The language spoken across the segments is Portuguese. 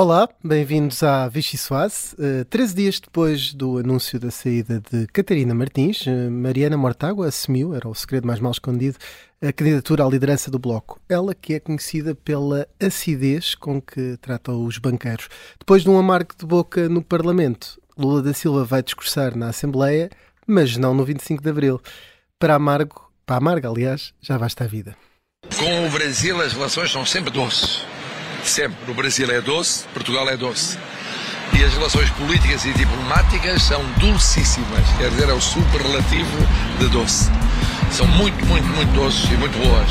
Olá, bem-vindos à Vichy Soase. Uh, 13 dias depois do anúncio da saída de Catarina Martins, uh, Mariana Mortágua assumiu, era o segredo mais mal escondido, a candidatura à liderança do Bloco. Ela que é conhecida pela acidez com que trata os banqueiros. Depois de um amargo de boca no Parlamento, Lula da Silva vai discursar na Assembleia, mas não no 25 de Abril. Para amargo, para amarga, aliás, já basta a vida. Com o Brasil as relações são sempre doces sempre. O Brasil é doce, Portugal é doce. E as relações políticas e diplomáticas são dulcíssimas, quer dizer, é o superlativo de doce. São muito, muito, muito doces e muito boas.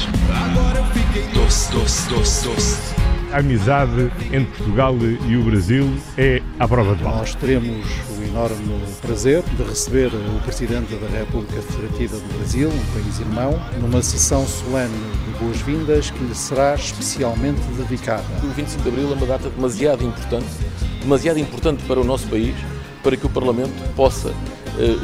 Doce, doce, doce, doce. A amizade entre Portugal e o Brasil é à prova de bala. Nós teremos o enorme prazer de receber o Presidente da República Federativa do Brasil, um país irmão, numa sessão solene de boas-vindas que lhe será especialmente dedicada. O 25 de Abril é uma data demasiado importante, demasiado importante para o nosso país, para que o Parlamento possa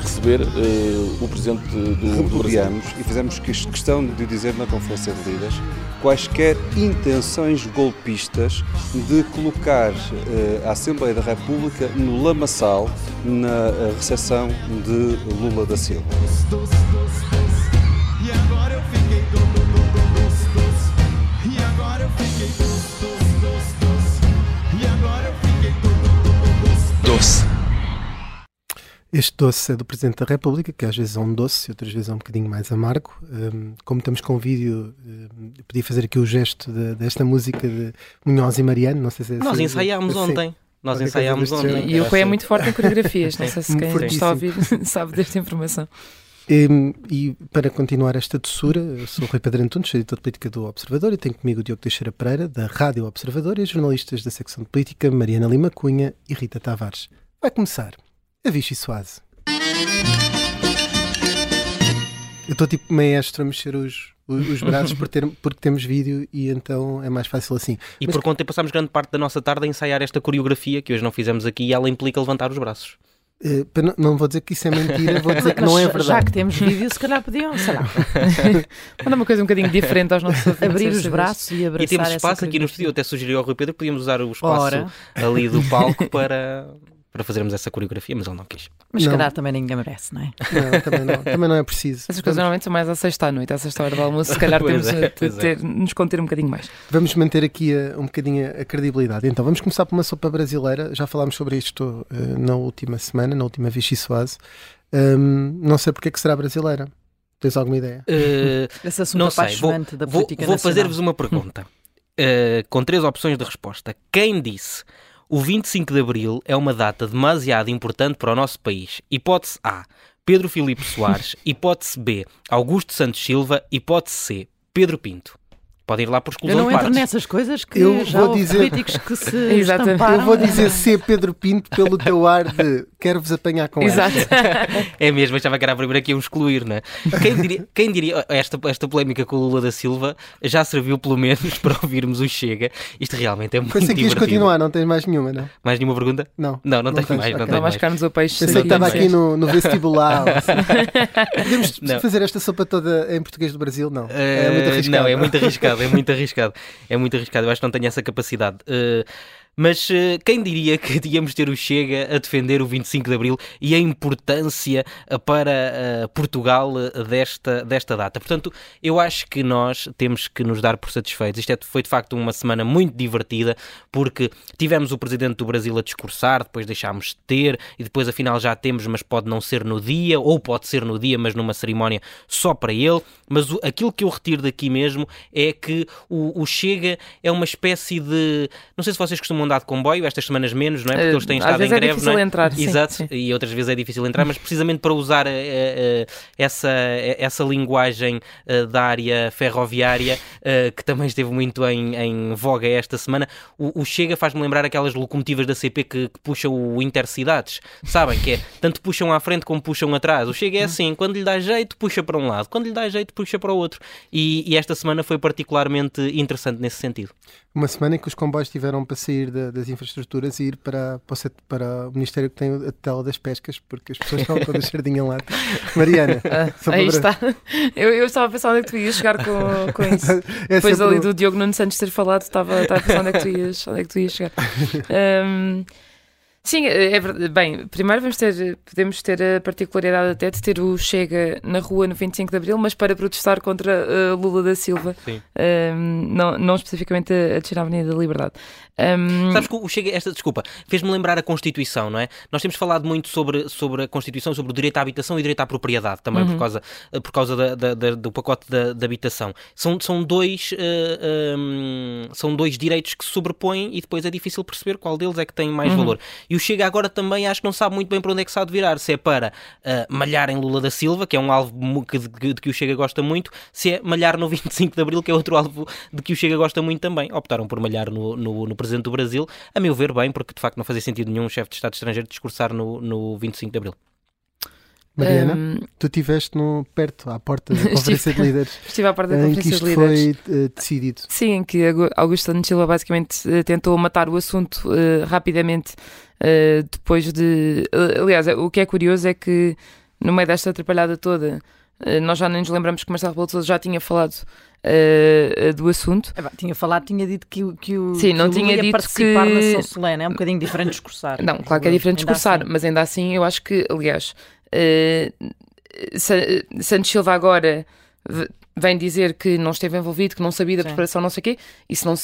receber uh, o Presidente do, Repudiamos e fizemos questão de dizer na Conferência de Líderes quaisquer intenções golpistas de colocar uh, a Assembleia da República no lamaçal na recepção de Lula da Silva. Este doce é do Presidente da República, que às vezes é um doce, outras vezes é um bocadinho mais amargo. Um, como estamos com um vídeo, um, podia fazer aqui o gesto de, desta música de Munhoz e Mariano, não sei se é Nós assim, ensaiámos ontem. Nós ensaiámos ontem. E o Rui é muito forte em coreografias, não sei se quem está a ouvir sabe desta informação. E, e, para continuar esta doçura, eu sou o Rui Pedro Antunes, editor de política do Observador, e tenho comigo o Diogo Teixeira Pereira, da Rádio Observador, e os jornalistas da secção de política, Mariana Lima Cunha e Rita Tavares. Vai começar a Vichy Soase. Eu estou tipo maestro a mexer os, os, os braços por ter, porque temos vídeo e então é mais fácil assim. E Mas... por conta passámos grande parte da nossa tarde a ensaiar esta coreografia que hoje não fizemos aqui e ela implica levantar os braços. Uh, não, não, vou dizer que isso é mentira, vou dizer que não é verdade. Já que temos vídeo, se calhar podiam, sei lá. Manda uma coisa um bocadinho diferente aos nossos ouvintes. Abrir os braços e abraçar E temos espaço aqui no estúdio, até sugeriu ao Rui Pedro que podíamos usar o espaço Ora. ali do palco para, para fazermos essa coreografia, mas ele não quis. Mas se calhar também ninguém merece, não é? Não, também não, também não é preciso. Essas coisas normalmente são mais à sexta à noite, à sexta hora do almoço, se calhar temos é, de ter, é. nos conter um bocadinho mais. Vamos manter aqui a, um bocadinho a credibilidade. Então, vamos começar por uma sopa brasileira. Já falámos sobre isto uh, na última semana, na última Vichy Soase. Um, não sei porque é que será brasileira. Tens alguma ideia? Uh, Esse assunto não sei. Vou, da política vou, vou fazer-vos uma pergunta uh, com três opções de resposta. Quem disse o 25 de Abril é uma data demasiado importante para o nosso país. Hipótese A. Pedro Filipe Soares. Hipótese B. Augusto Santos Silva. Hipótese C. Pedro Pinto. Podem ir lá por exclusão Eu não entro nessas coisas que eu já vou dizer... políticos que se Exatamente. Eu vou dizer C. Pedro Pinto pelo teu ar de quero-vos apanhar com Exato. é mesmo, achava que era a primeira que iam excluir, não é? Quem diria, quem diria esta, esta polémica com o Lula da Silva já serviu pelo menos para ouvirmos o Chega. Isto realmente é muito Pensei que ias continuar, não tens mais nenhuma, não? Mais nenhuma pergunta? Não. Não, não, não tenho mais. Não tenho mais carnes ao peixe. Pensei que estava aqui no, no vestibular. Assim. Podemos não. fazer esta sopa toda em português do Brasil? Não. Uh, é muito arriscado. Não, é muito arriscado, é muito arriscado é muito arriscado. Eu acho que não tenho essa capacidade. Uh, mas uh, quem diria que íamos ter o Chega a defender o 25 de Abril e a importância uh, para uh, Portugal desta, desta data? Portanto, eu acho que nós temos que nos dar por satisfeitos. Isto é, foi de facto uma semana muito divertida, porque tivemos o Presidente do Brasil a discursar, depois deixámos de ter, e depois afinal já temos, mas pode não ser no dia, ou pode ser no dia, mas numa cerimónia só para ele. Mas o, aquilo que eu retiro daqui mesmo é que o, o Chega é uma espécie de. Não sei se vocês costumam andar de comboio, estas semanas menos, não é? Porque eles têm estado em greve. É difícil não é? entrar, Exato, sim, sim. e outras vezes é difícil entrar, mas precisamente para usar uh, uh, essa, essa linguagem uh, da área ferroviária, que também esteve muito em, em voga esta semana, o, o Chega faz-me lembrar aquelas locomotivas da CP que, que, puxam o Intercidades, sabem? Que é tanto puxam à frente como puxam atrás. O Chega é assim, quando lhe dá jeito, puxa para um lado, quando lhe dá jeito, puxa para o outro. E, e esta semana foi particularmente interessante nesse sentido. Uma semana em que os comboios tiveram para sair da, das Infraestruturas e ir para, para, o, para, o, Ministério que tem a tela das pescas, porque as pessoas estão todas sardinha lá. Mariana, ah, aí está. Eu, eu, estava a pensar onde é que tu ias chegar com, com isso. É Depois ali do Diogo Nunes Santos ter falado, estava, estava a pensar onde é que tu ias, onde é que tu ias chegar. Um, Sim, é, é bem, primeiro vamos ter, podemos ter a particularidade até de ter o Chega na rua no 25 de Abril, mas para protestar contra uh, Lula da Silva, um, não, não especificamente a, a descer a Avenida da Liberdade. Um... Sabes que o Chega, esta desculpa, fez-me lembrar a Constituição, não é? Nós temos falado muito sobre, sobre a Constituição, sobre o direito à habitação e o direito à propriedade, também uhum. por causa, por causa da, da, da, do pacote da, da, habitação. São, são, dois, uh, eh, um, são dois direitos que se sobrepõem e depois é difícil perceber qual deles é que tem mais uhum. valor. E o Chega agora também acho que não sabe muito bem para onde é que se há de virar, se é para uh, malhar em Lula da Silva, que é um alvo que, de, de, que o Chega gosta muito, se é malhar no 25 de Abril, que é outro alvo de que o Chega gosta muito também. Optaram por malhar no, no, no Presidente do Brasil, a meu ver bem, porque de facto não fazia sentido nenhum chefe de Estado estrangeiro discursar no, no 25 de Abril. Mariana, um, tu estiveste no, perto, à porta da Conferência de Líderes. Estive à porta da Conferência de Líderes. Em que isto foi uh, decidido. Sim, em que Augusto Santos Silva basicamente uh, tentou matar o assunto uh, rapidamente depois de... aliás, o que é curioso é que no meio desta atrapalhada toda nós já nem nos lembramos que Marcelo Rebelo de Sousa já tinha falado uh, do assunto. É, tinha falado, tinha dito que, que o Sim, não tinha dito participar que... na São Solene. É um bocadinho diferente discursar. Não, claro que é diferente discursar, assim. mas ainda assim eu acho que, aliás, uh, Santos Silva agora vem dizer que não esteve envolvido, que não sabia da Sim. preparação, não sei o quê. Isso não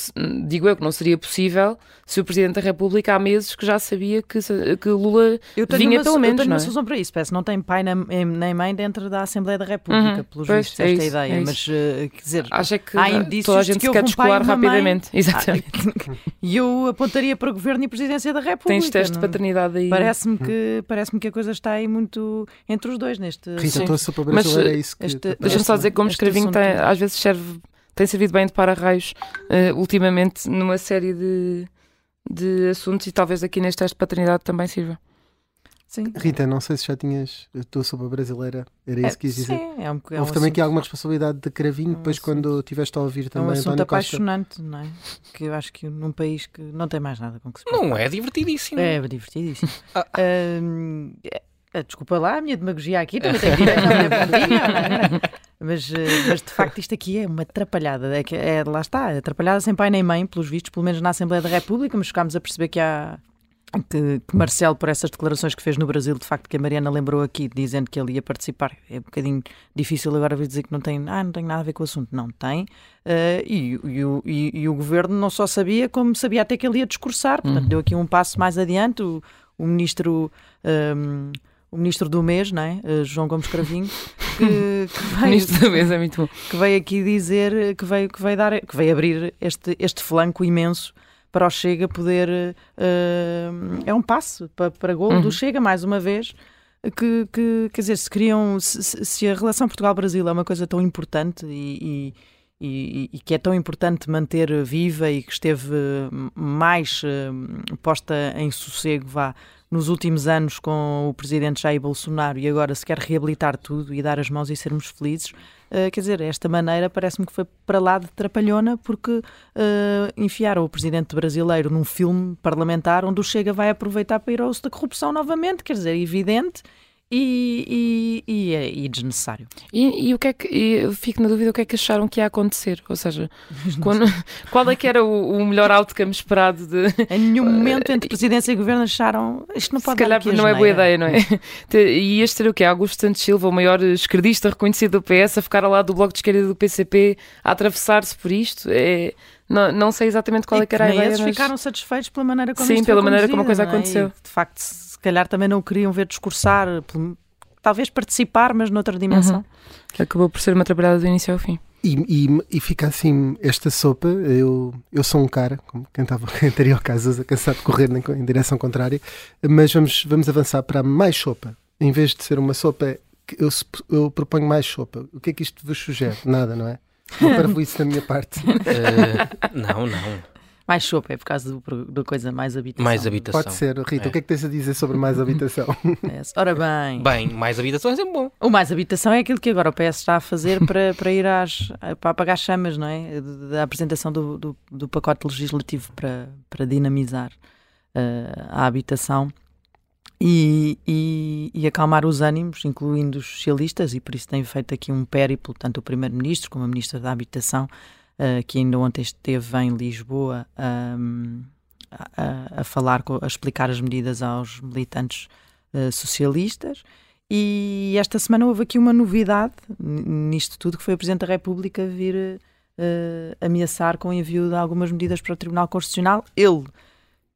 digo eu que não seria possível se o Presidente da República há meses que já sabia que, que Lula eu vinha uma, pelo menos. Eu tenho não é? uma solução para isso. Parece não tem pai nem mãe dentro da Assembleia da República, uhum, pelos pois, vistos, é esta isso, ideia. É mas, uh, quer dizer, Acho que há indícios toda a gente que se quer descolar rapidamente. Mãe, Exatamente. e eu apontaria para o Governo e Presidência da República. Tens teste de paternidade aí. Parece-me que, parece que a coisa está aí muito entre os dois neste... Rita, estou a sopa brasileira, é isso que... Deixa-me só dizer que como escrevinho tem, às vezes serve, tem servido bem de para-raios uh, ultimamente numa série de, de assuntos e talvez aqui neste teste de paternidade também sirva. Sim. Rita, não sei se já tinhas. Estou sobre a brasileira, era isso é, que quis dizer. Sim, é um, é Houve um também aqui alguma responsabilidade de Cravinho, é um depois assunto. quando tiveste a ouvir também. É um assunto António apaixonante, Costa. não é? Que eu acho que num país que não tem mais nada com que se Não é divertidíssimo. É divertidíssimo. ah. uh, desculpa lá, a minha demagogia aqui também tem direito à minha pontinha. Mas, eh, mas de facto isto aqui é uma atrapalhada. É, é, lá está, atrapalhada sem pai nem mãe, pelos vistos, pelo menos na Assembleia da República, mas ficámos a perceber que há. Que, que Marcelo, por essas declarações que fez no Brasil, de facto, que a Mariana lembrou aqui, dizendo que ele ia participar, é um bocadinho difícil agora vir dizer que não tem, ah, não tem nada a ver com o assunto. Não tem. Uh, e, e, e, e, o governo não só sabia, como sabia até que ele ia discursar. Portanto, uhum. deu aqui um passo mais adiante. O, o ministro. Um, o ministro do mês, não é? Uh, João Gomes Cravinho, que, que veio, ministro do mês é muito bom. que veio aqui dizer que veio, que veio, dar, que veio abrir este, este flanco imenso para o Chega poder. Uh, é um passo para, para gol uhum. do Chega, mais uma vez. Que, que quer dizer, se queriam. Se, se a relação Portugal-Brasil é uma coisa tão importante e, e, e, e, que é tão importante manter viva e que esteve mais uh, posta em sossego, vá nos últimos anos com o presidente Jair Bolsonaro e agora se quer reabilitar tudo e dar as mãos e sermos felizes, uh, quer dizer, esta maneira parece-me que foi para lá de trapalhona porque uh, enfiaram o presidente brasileiro num filme parlamentar onde o Chega vai aproveitar para ir ao uso da corrupção novamente, quer dizer, é evidente e, e, é, e desnecessário. E, e, o que é que eu fico na dúvida o que é que acharam que ia acontecer? Ou seja, quando, qual é que era o, o, melhor outcome esperado de. Em nenhum momento entre presidência e governo acharam isto não pode Se calhar não é boa ideia, não é? E este era o que? Augusto Santos Silva, o maior esquerdista reconhecido do PS, a ficar ao lado do Bloco de Esquerda do PCP, a atravessar-se por isto. É. Não, não sei exatamente qual e é que era a ideia. Eles mas... ficaram satisfeitos pela maneira como Sim, pela maneira como a coisa é? aconteceu. de facto, se calhar também não queriam ver discursar, talvez participar, mas noutra dimensão. Uhum. Acabou por ser uma trabalhada do início ao fim. E, e, e, fica assim esta sopa. Eu, eu sou um cara, como quem, estava, ao caso, cansado de correr em, em direção contrária, mas vamos, vamos avançar para mais sopa. Em vez de ser uma sopa, eu, eu proponho mais sopa. O que é que isto vos sugere? Nada, não é? Não para isso da minha parte. Uh, não, não. Mais chope, é por causa da coisa mais habitação. Mais habitação. Pode ser. Rita, é. o que é que tens a dizer sobre mais habitação? É. Ora bem. Bem, mais habitação é sempre bom. O mais habitação é aquilo que agora o PS está a fazer para, para ir às, para apagar chamas, não é? Da apresentação do, do, do, pacote legislativo para, para dinamizar uh, a habitação. E, e, e, acalmar os ânimos, incluindo os socialistas, e por isso tem feito aqui um périplo, tanto o Primeiro-Ministro como a Ministra da Habitação, uh, que ainda ontem esteve em Lisboa um, a, a, falar, a explicar as medidas aos militantes uh, socialistas. E esta semana houve aqui uma novidade nisto tudo, que foi o Presidente da República vir uh, ameaçar com o envio de algumas medidas para o Tribunal Constitucional. Ele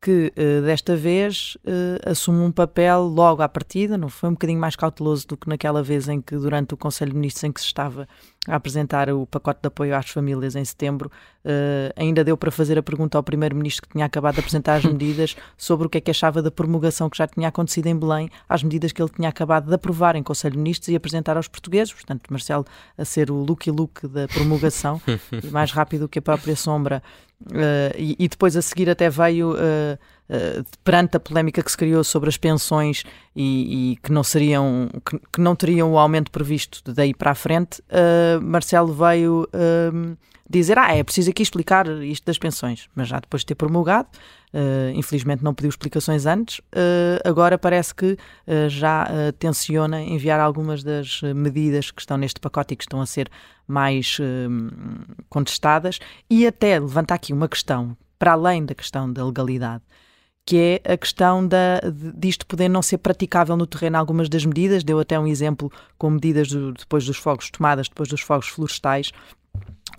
que uh, desta vez uh, assume um papel logo à partida, não foi um bocadinho mais cauteloso do que naquela vez em que, durante o Conselho de Ministros em que se estava a apresentar o pacote de apoio às famílias em setembro, uh, ainda deu para fazer a pergunta ao Primeiro-Ministro que tinha acabado de apresentar as medidas sobre o que é que achava da promulgação que já tinha acontecido em Belém, às medidas que ele tinha acabado de aprovar em Conselho de Ministros e apresentar aos portugueses, portanto, Marcelo a ser o look-look da promulgação, mais rápido que a própria sombra. Uh, e, e, depois a seguir até veio uh, uh, perante a polémica que se criou sobre as pensões e, e que não seriam que, que, não teriam o aumento previsto daí para a frente Marcelo veio ehm, dizer ah é preciso aqui explicar isto das pensões. Mas já depois de ter promulgado infelizmente não pediu explicações antes agora parece que já tenciona enviar algumas das medidas que estão neste pacote e que estão a ser mais uh, contestadas. E até levanta aqui uma questão, para além da questão da legalidade, que é a questão da, disto poder não ser praticável no terreno algumas das medidas. Deu até um exemplo com medidas do, depois dos fogos, tomadas depois dos fogos florestais,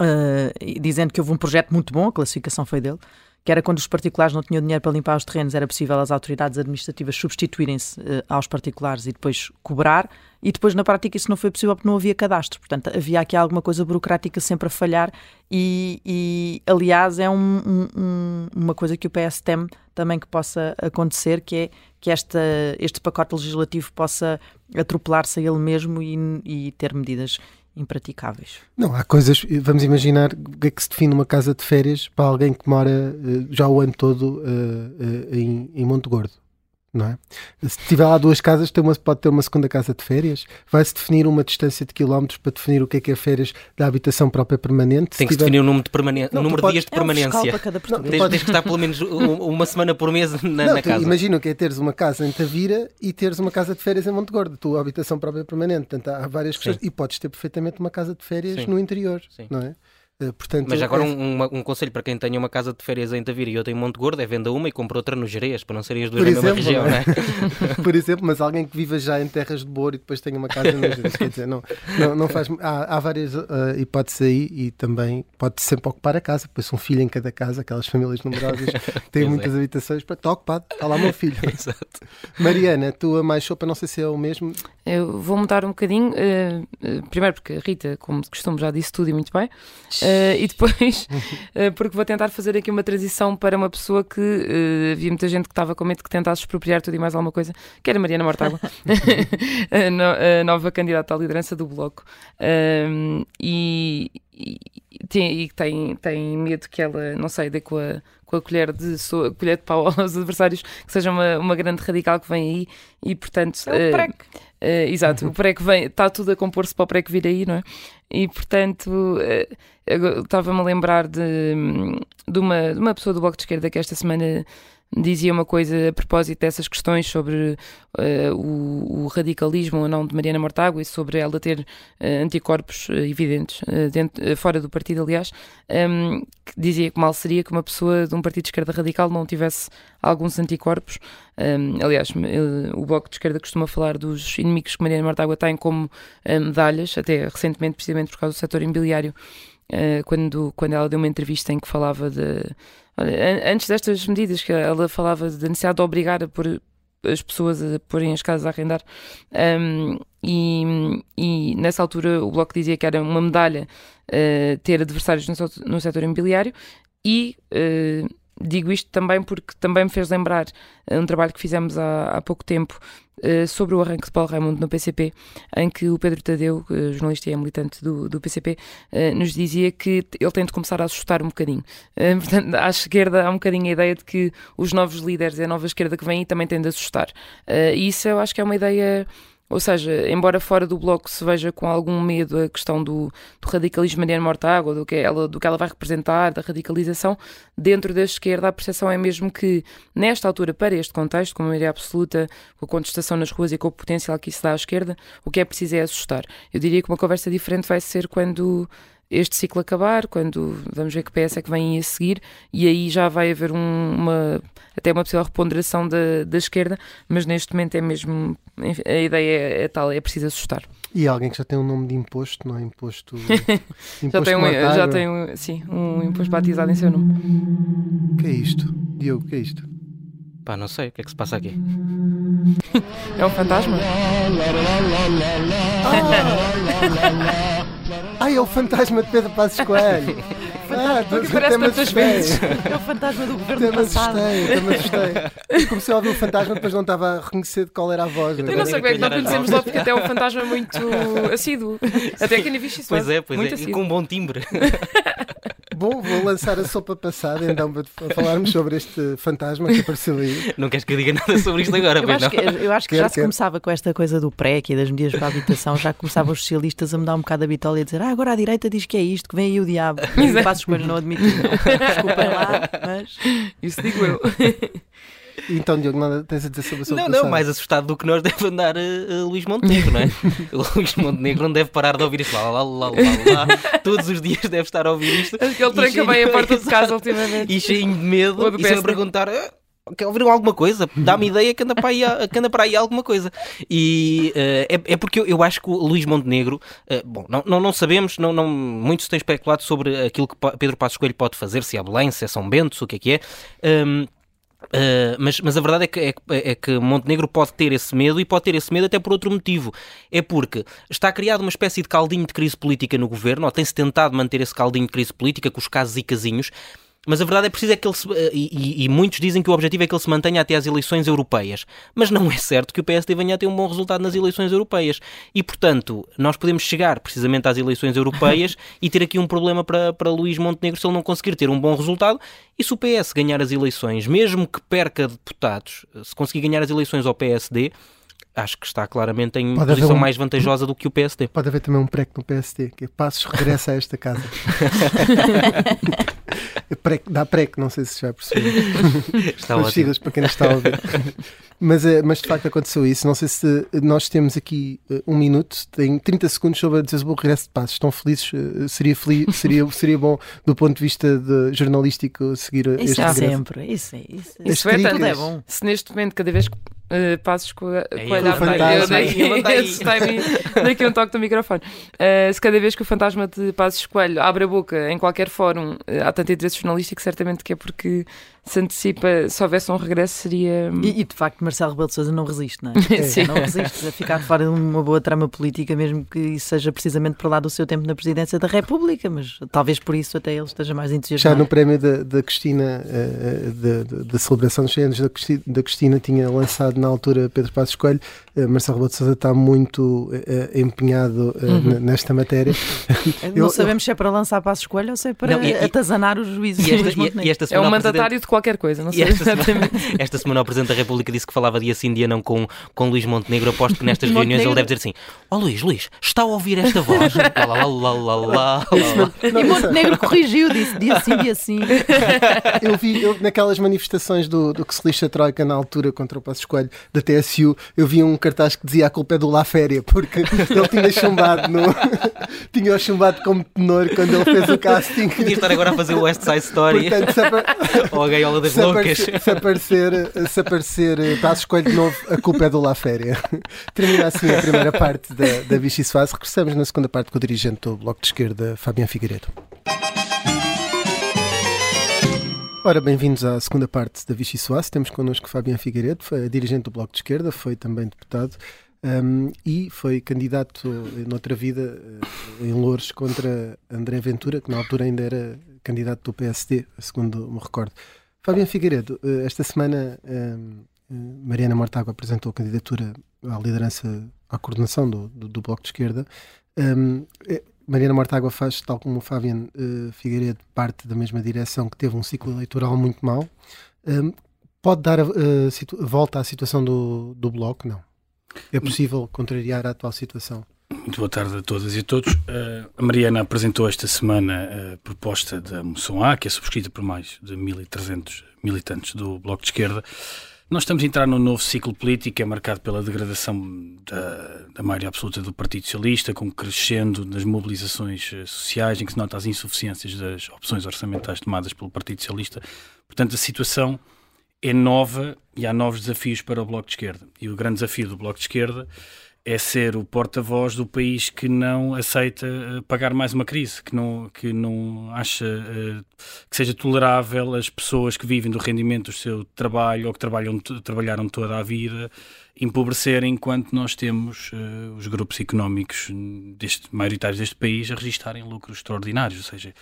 uh, dizendo que houve um projeto muito bom, a classificação foi dele, que era quando os particulares não tinham dinheiro para limpar os terrenos, era possível as autoridades administrativas substituírem-se uh, aos particulares e depois cobrar, e depois na prática isso não foi possível porque não havia cadastro, portanto havia aqui alguma coisa burocrática sempre a falhar e, e aliás é um, um, uma coisa que o PS teme também que possa acontecer, que é que esta, este pacote legislativo possa atropelar-se a ele mesmo e, e ter medidas impraticáveis. Não, há coisas, vamos imaginar o que é que se define uma casa de férias para alguém que mora uh, já o ano todo uh, uh, em, em Monte Gordo não é? Se tiver lá duas casas, tem uma, pode ter uma segunda casa de férias. Vai-se definir uma distância de quilómetros para definir o que é que é férias da habitação própria permanente. Tem que tiver... definir o número de, permane... não, número de dias de é permanência. Um não, tens, podes... tens, que estar pelo menos uma semana por mês na, não, na casa. Imagina que é teres uma casa em Tavira e teres uma casa de férias em Monte Gordo, tua habitação própria permanente. Portanto, há várias questões. E podes ter perfeitamente uma casa de férias Sim. no interior, Sim. não é? Eh, portanto, Mas agora é... um, um, conselho para quem tenha uma casa de férias em Tavira e outra em Monte Gordo é venda uma e compra outra no Jerez, para não serem as duas Por na exemplo, mesma região, não é? Por exemplo, mas alguém que viva já em terras de Bor e depois tenha uma casa no Jerez, quer dizer, não, não, não faz... Há, há várias uh, hipóteses aí e também pode sempre ocupar a casa, pois um filho em cada casa, aquelas famílias numerosas têm muitas é. habitações, para estar ocupado, está lá o meu filho. Exato. Mariana, tua mais sopa, não sei se é o mesmo. Eu vou mudar um bocadinho, uh, primeiro porque a Rita, como de costume, já disse tudo e muito bem, e depois Eh, porque vou tentar fazer aqui uma transição para uma pessoa que uh, havia muita gente que estava com medo que tentasse expropriar tudo e mais alguma coisa, que era Mariana Mortágua, a, no, nova candidata à liderança do Bloco. E, e, tem, tem, tem medo que ela, não sei, dê com a, com a colher de, so, colher de pau aos adversários, que seja uma, uma grande radical que vem aí e, portanto. É o prec. Uh, uh, exato, o prec vem, está tudo a compor-se para o prec vir aí, não é? E, portanto, uh, estava-me a lembrar de, de, uma, de uma pessoa do Bloco de Esquerda que esta semana dizia uma coisa a propósito dessas questões sobre uh, o, o, radicalismo ou não de Mariana Mortágua e sobre ela ter uh, anticorpos uh, evidentes dentro, fora do partido, aliás, um, ehm, que dizia que mal seria que uma pessoa de um partido de esquerda radical não tivesse alguns anticorpos. Um, ehm, aliás, o Bloco de Esquerda costuma falar dos inimigos que Mariana Mortágua tem como medalhas, até recentemente, precisamente por causa do setor imobiliário. Quando, quando ela deu uma entrevista em que falava de antes destas medidas, que ela falava da necessidade de obrigar a pôr as pessoas a porem as casas a arrendar, um, e, e, nessa altura o Bloco dizia que era uma medalha uh, ter adversários no, no setor imobiliário, e uh, digo isto também porque também me fez lembrar um trabalho que fizemos há, há pouco tempo uh, sobre o arranque de Paulo Raimundo no PCP, em que o Pedro Tadeu, uh, jornalista e é militante do, do PCP, nos dizia que ele tem de começar a assustar um bocadinho. portanto, à esquerda há um bocadinho a ideia de que os novos líderes e a nova esquerda que vem também têm de assustar. e isso eu acho que é uma ideia ou seja, embora fora do bloco se veja com algum medo a questão do, do radicalismo Mariana Mortágua, do que, ela, do que ela vai representar, da radicalização, dentro da esquerda a percepção é mesmo que, nesta altura, para este contexto, com a maioria absoluta, com a contestação nas ruas e com o potencial que isso dá à esquerda, o que é preciso é assustar. Eu diria que uma conversa diferente vai ser quando este ciclo acabar, quando vamos ver que PS é que vem a seguir, e aí já vai haver um, uma até uma possível reponderação da, da esquerda, mas neste momento é mesmo enfim, a ideia é, é, tal, é preciso assustar. E alguém que já tem um nome de imposto, não é? Imposto. imposto já tem, um, já tem um, sim, um imposto batizado em seu nome. O que é isto? Diogo, o que é isto? Pá, não sei, o que é que se passa aqui? É um fantasma? Ah! Ai, é o fantasma de Pedro Passos Coelho. Ah, porque parece tantas vezes. É o fantasma do governo passado. Assustei, também assustei. Comecei a ouvir o fantasma, depois não estava a reconhecer de qual era a voz. Eu não sei como é que não conhecemos logo, porque até é um fantasma muito assíduo. Até que ainda vi isso. Pois é, pois muito é. E com um bom timbre. Bom, vou lançar a sopa passada então para falarmos sobre este fantasma que apareceu aí. Não queres que eu diga nada sobre isto agora, eu acho, que, eu acho que, já se começava com esta coisa do PREC e das medidas para a habitação, já começavam os socialistas a me dar um bocado a bitola e a dizer ah, agora a direita diz que é isto, que vem aí o diabo. E o Passos Coelho não admite. Desculpem lá, mas... Isso digo eu. Então, Diogo, nada tens a dizer sobre a sua Não, não, mais assustado do que nós deve andar uh, Luís Montenegro, não é? o Luís Montenegro não deve parar de ouvir isto lá, lá, lá, lá, lá. Todos os dias deve estar a ouvir isto. Acho que ele tranca bem a porta de casa ultimamente. E cheio de medo, e sempre a perguntar. Ah, quer ouvir alguma coisa? Dá-me ideia que anda para aí, que anda para aí alguma coisa. E uh, é, é, porque eu, eu, acho que o Luís Montenegro, uh, bom, não, não, não, sabemos, não, não, muitos têm especulado sobre aquilo que Pedro Passos Coelho pode fazer, se é Belém, se é São Bento, se o que é que é. Um, Uh, mas, mas a verdade é que, é, é, que Montenegro pode ter esse medo e pode ter esse medo até por outro motivo. É porque está criado uma espécie de caldinho de crise política no governo, ou tem-se tentado manter esse caldinho de crise política com os casos e casinhos, mas a verdade é preciso é que ele se, eh, e, e, muitos dizem que o objetivo é que ele se mantenha até às eleições europeias. Mas não é certo que o PSD venha a ter um bom resultado nas eleições europeias. E, portanto, nós podemos chegar precisamente às eleições europeias e ter aqui um problema para, para Luís Montenegro se ele não conseguir ter um bom resultado. E se o PS ganhar as eleições, mesmo que perca deputados, se conseguir ganhar as eleições ao PSD, acho que está claramente em pode posição um... mais vantajosa do que o PSD. Pode haver também um pré no PSD, que é Passos regressa a esta casa. pré, dá pré, não sei se já percebeu. Está As siglas para quem não está a ouvir. mas, eh, mas de facto aconteceu isso. Não sei se nós temos aqui uh, um minuto, tem 30 segundos sobre a dizer o regresso de Passos. Estão felizes? Seria, feliz, seria, seria bom, do ponto de vista de jornalístico, seguir isso este regresso? sempre. Isso, é, isso, isso é, tudo é bom. Se neste momento, cada vez que Uh, passos com a, fantasma. Eu daqui um toque do microfone. Uh, se cada vez que o fantasma de Passos Coelho abre a boca em qualquer fórum, uh, há tanto interesse jornalístico, certamente que é porque se antecipa, se houvesse um regresso, seria. E, e de facto, Marcelo Rebelo de Souza não resiste, não é? Sim. Não resiste a ficar fora de uma boa trama política, mesmo que isso seja precisamente por lá do seu tempo na presidência da República, mas talvez por isso até ele esteja mais entusiasmado. Já no prémio da, da Cristina, uh, da celebração dos 100 anos da Cristina, da Cristina, tinha lançado na altura Pedro Passos Coelho. Uh, Marcelo Rebelo de Souza está muito uh, empenhado uhum. nesta matéria. não eu, sabemos eu... se é para lançar Passos Coelho ou se é para não, e, atazanar os juízes. E esta, e, esta é um mandatário de qualquer coisa, não sei esta semana, esta semana o Presidente da República disse que falava dia sim, dia não com, com Luís Montenegro. Aposto que nestas reuniões ele deve dizer assim: Ó oh, Luís, Luís, está a ouvir esta voz? lá, lá, lá, lá, lá, e Montenegro corrigiu, disse dia sim, dia sim. eu vi eu, naquelas manifestações do, do que se lixa a Troika na altura contra o Passo Escolho da TSU, eu vi um cartaz que dizia a culpa é do La Féria, porque ele tinha chumbado no. tinha chumbado como tenor quando ele fez o casting. Podia estar agora a fazer o West Side Story. Portanto, se, Ou a gaiola das loucas. Se aparecer, se aparecer Passo Escolho de novo, a culpa é do La Féria. Termina assim a primeira parte da, da Vichy Soase. Regressamos na segunda parte com o dirigente do Bloco de Esquerda, Fabiano Figueiredo. Ora, bem-vindos à segunda parte da Vichy Soase. Temos connosco Fabiano Figueiredo, foi dirigente do Bloco de Esquerda, foi também deputado um, e foi candidato noutra vida eh, em Louros contra André Ventura, que na altura ainda era candidato do PSD, segundo me recordo. Fabiano Figueiredo, eh, esta semana eh, Mariana Mortágua apresentou a candidatura à liderança, à coordenação do, do, do Bloco de Esquerda. Mariana Mortágua faz, tal como o Fabiano Figueiredo, parte da mesma direção que teve um ciclo eleitoral muito mau. pode dar a, volta à situação do, do Bloco? Não. É possível contrariar a atual situação? Muito boa tarde a todas e a todos. Uh, a Mariana apresentou esta semana a proposta da moção A, que é subscrita por mais de 1.300 militantes do Bloco de Esquerda. Nós estamos a entrar num novo ciclo político, é marcado pela degradação da, da maioria absoluta do Partido Socialista, com crescendo nas mobilizações eh, sociais, em que se nota as insuficiências das opções orçamentais tomadas pelo Partido Socialista. Portanto, a situação é nova e há novos desafios para o Bloco de Esquerda. E o grande desafio do Bloco de Esquerda é ser o porta-voz do país que não aceita uh, pagar mais uma crise, que não, que não acha uh, que seja tolerável as pessoas que vivem do rendimento do seu trabalho ou que trabalham, trabalharam toda a vida empobrecer enquanto nós temos uh, os grupos económicos deste, maioritários deste país a registarem lucros extraordinários. Ou seja,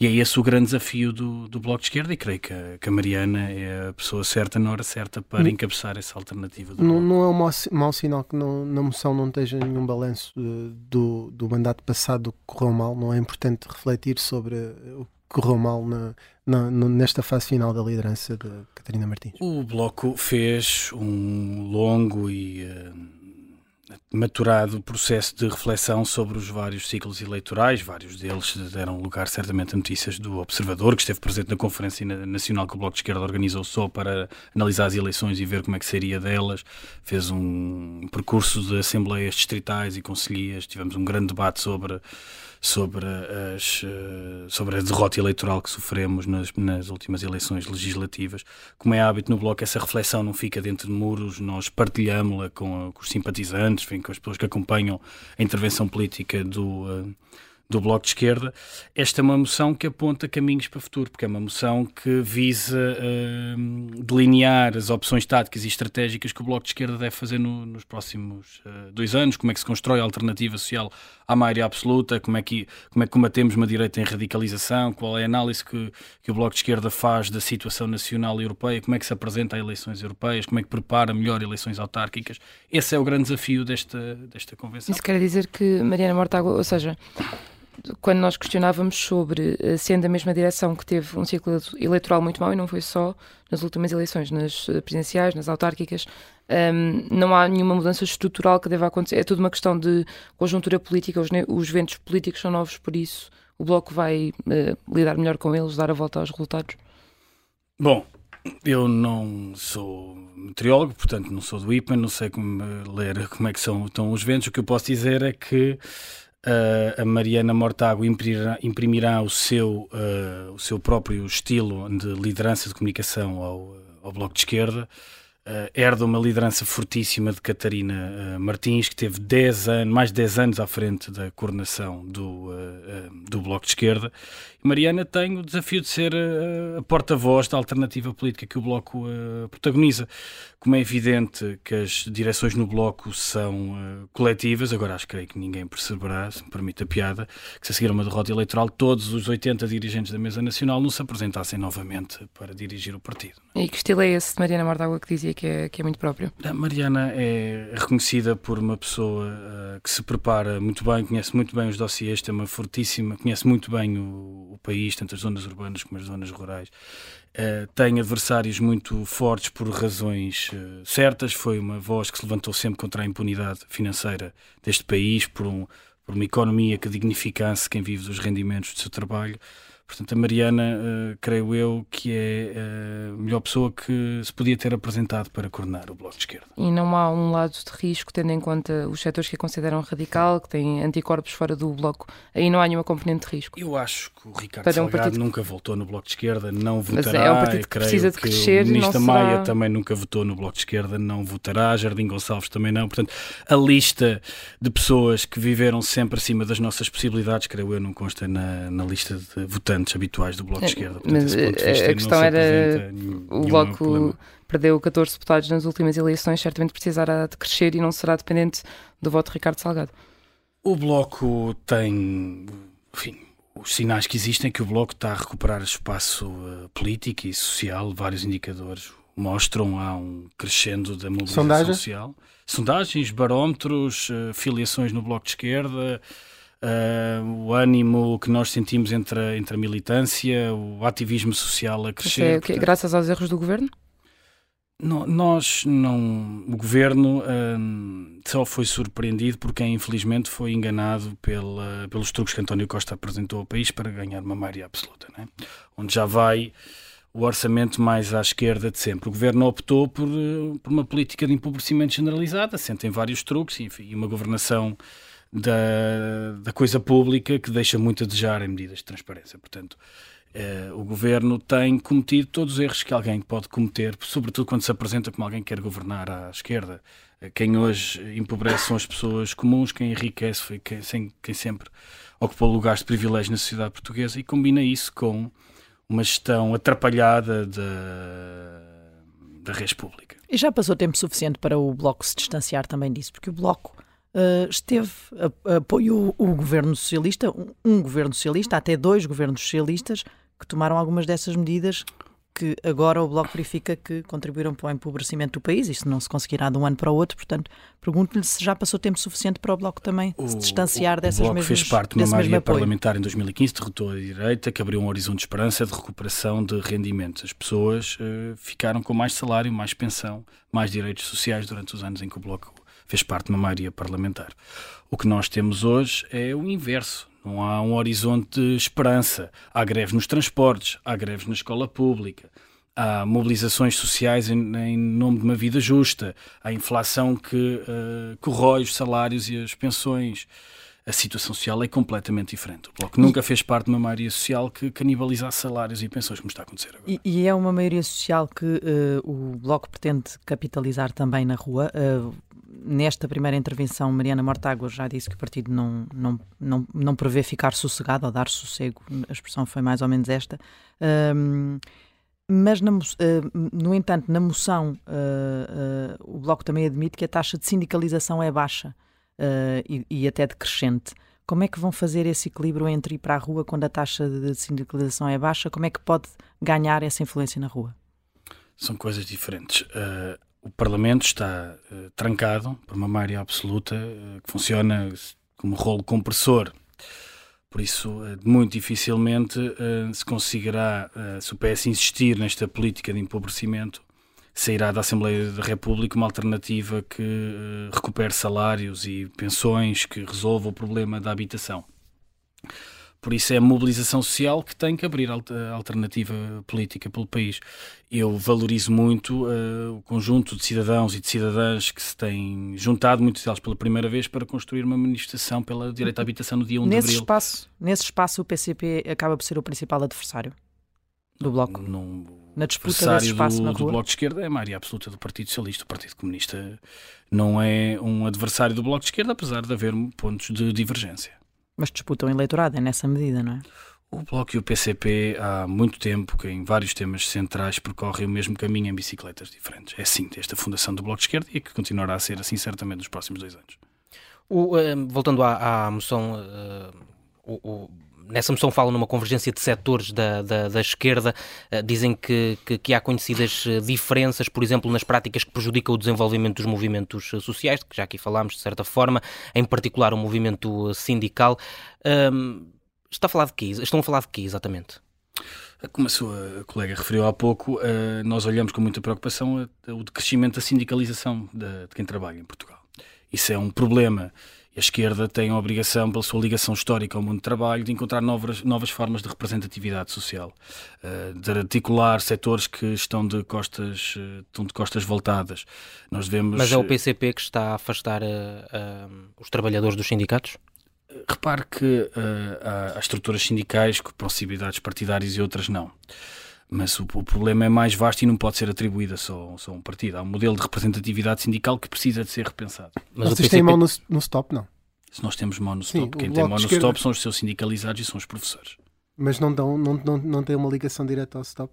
e é esse o grande desafio do, do Bloco de Esquerda e creio que a, que a Mariana é a pessoa certa na hora certa para não, encabeçar essa alternativa. não, não é um mau, mau sinal que não, na não esteja nenhum balanço uh, do, do mandato passado que correu mal. Não é importante refletir sobre o que correu mal na, na, nesta fase final da liderança de Catarina Martins? O Bloco fez um longo e maturado processo de reflexão sobre os vários ciclos eleitorais. Vários deles deram lugar certamente a notícias do Observador, que esteve presente na Conferência Nacional que o Bloco de Esquerda organizou só para analisar as eleições e ver como é que seria delas. Fez um percurso de assembleias distritais e conselhias. Tivemos um grande debate sobre sobre, as, eh, sobre a derrota eleitoral que sofremos nas, nas últimas eleições legislativas. Como é hábito no Bloco, essa reflexão não fica dentro de muros, nós partilhamos-la com, com, os simpatizantes, com as pessoas que acompanham a intervenção política do eh, do Bloco de Esquerda, esta é uma moção que aponta caminhos para o futuro, porque é uma moção que visa uh, delinear as opções táticas e estratégicas que o Bloco de Esquerda deve fazer no, nos próximos uh, dois anos, como é que se constrói a alternativa social à maioria absoluta, como é que, como é que combatemos uma direita em radicalização, qual é a análise que, que o Bloco de Esquerda faz da situação nacional e europeia, como é que se apresenta a eleições europeias, como é que prepara melhor eleições autárquicas. Esse é o grande desafio desta, desta convenção. Isso quer dizer que Mariana Mortágua, ou seja, quando nós questionávamos sobre, eh, sendo a mesma direção que teve um ciclo eleitoral muito mau, e não foi só nas últimas eleições, nas eh, presidenciais, nas autárquicas, um, ehm, não há nenhuma mudança estrutural que deva acontecer. É tudo uma questão de conjuntura política, os, os ventos políticos são novos, por isso o Bloco vai uh, lidar melhor com eles, dar a volta aos resultados? Bom, eu não sou meteorólogo, portanto não sou do IPA, não sei como ler como é que são, estão os ventos. O que eu posso dizer é que a Mariana Mortágua imprimirá, imprimirá o, seu, uh, o seu próprio estilo de liderança de comunicação ao, ao Bloco de Esquerda. Uh, herda uma liderança fortíssima de Catarina uh, Martins, que teve 10 anos, mais de 10 anos à frente da coordenação do, uh, do Bloco de Esquerda. Mariana tem o desafio de ser a porta-voz da alternativa política que o Bloco protagoniza. Como é evidente que as direções no Bloco são coletivas, agora acho que creio que ninguém perceberá, se me permite a piada, que se a seguir uma derrota eleitoral, todos os 80 dirigentes da Mesa Nacional não se apresentassem novamente para dirigir o partido. E que estilo é esse de Mariana Mortágua que dizia que é, que é muito próprio. A Mariana é reconhecida por uma pessoa que se prepara muito bem, conhece muito bem os dossiês, tem uma fortíssima, conhece muito bem o país, tanto as zonas urbanas como as zonas rurais. Uh, tem adversários muito fortes por razões uh, certas. Foi uma voz que se levantou sempre contra a impunidade financeira deste país, por, um, por uma economia que dignificasse quem vive dos rendimentos do seu trabalho. Portanto, a Mariana, uh, creio eu, que é eh, a melhor pessoa que se podia ter apresentado para coordenar o Bloco de Esquerda. E não há um lado de risco, tendo em conta os setores que a consideram radical, que têm anticorpos fora do Bloco, aí não há nenhuma componente de risco? Eu acho que o Ricardo para Salgado um nunca voltou no Bloco de Esquerda, não votará. Mas é um partido que precisa de crescer. O ministro será... Maia também nunca votou no Bloco de Esquerda, não votará. Jardim Gonçalves também não. Portanto, a lista de pessoas que viveram sempre acima das nossas possibilidades, creio eu, não consta na, na lista de votantes habituais do Bloco de Esquerda. Portanto, Mas a questão era o Bloco problema. perdeu 14 deputados nas últimas eleições, certamente precisará de crescer e não será dependente do voto de Ricardo Salgado. O Bloco tem, enfim, os sinais que existem é que o Bloco está a recuperar espaço uh, político e social, vários indicadores mostram há um crescendo da mobilização Sondagem? social. Sondagens, barómetros, uh, filiações no Bloco de Esquerda, uh, o ânimo que nós sentimos entre a, entre a militância, o ativismo social a crescer. É, portanto... Graças aos erros do governo? No, nós não. O governo hum, só foi surpreendido por quem, infelizmente, foi enganado pela, pelos truques que António Costa apresentou ao país para ganhar uma maioria absoluta, né? onde já vai o orçamento mais à esquerda de sempre. O governo optou por, eh, por uma política de empobrecimento generalizada, sentem vários truques enfim, e uma governação da, da coisa pública que deixa muito a desejar em medidas de transparência. Portanto, eh, o governo tem cometido todos os erros que alguém pode cometer, sobretudo quando se apresenta como alguém que quer governar à esquerda. Eh, quem hoje empobrece são as pessoas comuns, quem enriquece foi quem, quem sempre ocupou lugares de privilégio na sociedade portuguesa e combina isso com uma gestão atrapalhada da, da res pública. E já passou tempo suficiente para o Bloco se distanciar também disso, porque o Bloco uh, esteve, apoiou o, o governo socialista, um, um, governo socialista, até dois governos socialistas, que tomaram algumas dessas medidas que agora o Bloco verifica que contribuíram para o empobrecimento do país. Isto não se conseguirá de um ano para o outro, portanto, pergunto-lhe se já passou tempo suficiente para o Bloco também o, se distanciar dessas mesmas... O Bloco fez parte de uma maioria parlamentar em 2015, derrotou a direita, que abriu um horizonte de esperança de recuperação de rendimentos. As pessoas uh, ficaram com mais salário, mais pensão, mais direitos sociais durante os anos em que o Bloco fez parte de uma maioria parlamentar. O que nós temos hoje é o inverso não há um horizonte de esperança. Há greves nos transportes, há greves na escola pública, há mobilizações sociais em, em nome de uma vida justa, há inflação que uh, corrói os salários e as pensões. A situação social é completamente diferente. O Bloco nunca fez parte de uma maioria social que canibalizasse salários e pensões, como está a acontecer agora. E, e é uma maioria social que uh, o Bloco pretende capitalizar também na rua. Uh, nesta primeira intervenção, Mariana Mortágua já disse que o partido não, não, não, não prevê ficar sossegado ou dar sossego, a expressão foi mais ou menos esta. Um, mas, na, uh, no entanto, na moção, uh, uh, o Bloco também admite que a taxa de sindicalização é baixa e, e, até decrescente. Como é que vão fazer esse equilíbrio entre ir para a rua quando a taxa de sindicalização é baixa? Como é que pode ganhar essa influência na rua? São coisas diferentes o Parlamento está uh, trancado por uma maioria absoluta uh, que funciona como rolo compressor. Por isso, uh, muito dificilmente se conseguirá, se o PS insistir nesta política de empobrecimento, sairá da Assembleia da República uma alternativa que recupere salários e pensões, que resolva o problema da habitação. Por isso é a mobilização social que tem que abrir a alternativa política pelo país. Eu valorizo muito uh, o conjunto de cidadãos e de cidadãs que se têm juntado, muitos deles pela primeira vez, para construir uma manifestação pela direito à habitação no dia 1 nesse de abril. Espaço, nesse espaço o PCP acaba por ser o principal adversário do Bloco? Não, na disputa desse espaço do, na rua? do Bloco de Esquerda é a maioria absoluta do Partido Socialista. O Partido Comunista não é um adversário do Bloco de Esquerda, apesar de haver pontos de divergência. Mas disputam eleitorado, é nessa medida, não é? O Bloco e o PCP há muito tempo que em vários temas centrais percorrem o mesmo caminho em bicicletas diferentes. É assim esta fundação do Bloco de Esquerda e que continuará a ser assim certamente nos próximos dois anos. O, uh, voltando à, à moção, uh, o, o, nessa moção falam numa convergência de setores da, da, da esquerda, uh, dizem que, que, que, há conhecidas diferenças, por exemplo, nas práticas que prejudicam o desenvolvimento dos movimentos sociais, que já aqui falámos de certa forma, em particular o movimento sindical. Está a falar de quê? Estão a falar de quê exatamente? Como a sua colega referiu há pouco, nós olhamos com muita preocupação o decrescimento da sindicalização de quem trabalha em Portugal. Isso é um problema a esquerda tem a obrigação, pela sua ligação histórica ao mundo do trabalho, de encontrar novas, novas formas de representatividade social, uh, de articular setores que estão de costas, uh, estão de costas voltadas. Nós devemos, Mas é o PCP que está a afastar uh, os trabalhadores dos sindicatos? Repare que há, há estruturas sindicais com possibilidades partidárias e outras não. Mas o, o, problema é mais vasto e não pode ser atribuído só, só a um partido. Há um modelo de representatividade sindical que precisa de ser repensado. Mas Vocês PCP... têm mão no, no, stop, não? Se nós temos mão no stop, Sim, quem tem mão no esquerda... stop são os seus sindicalizados e são os professores. Mas não, dão, não, não, não tem uma ligação direta ao stop?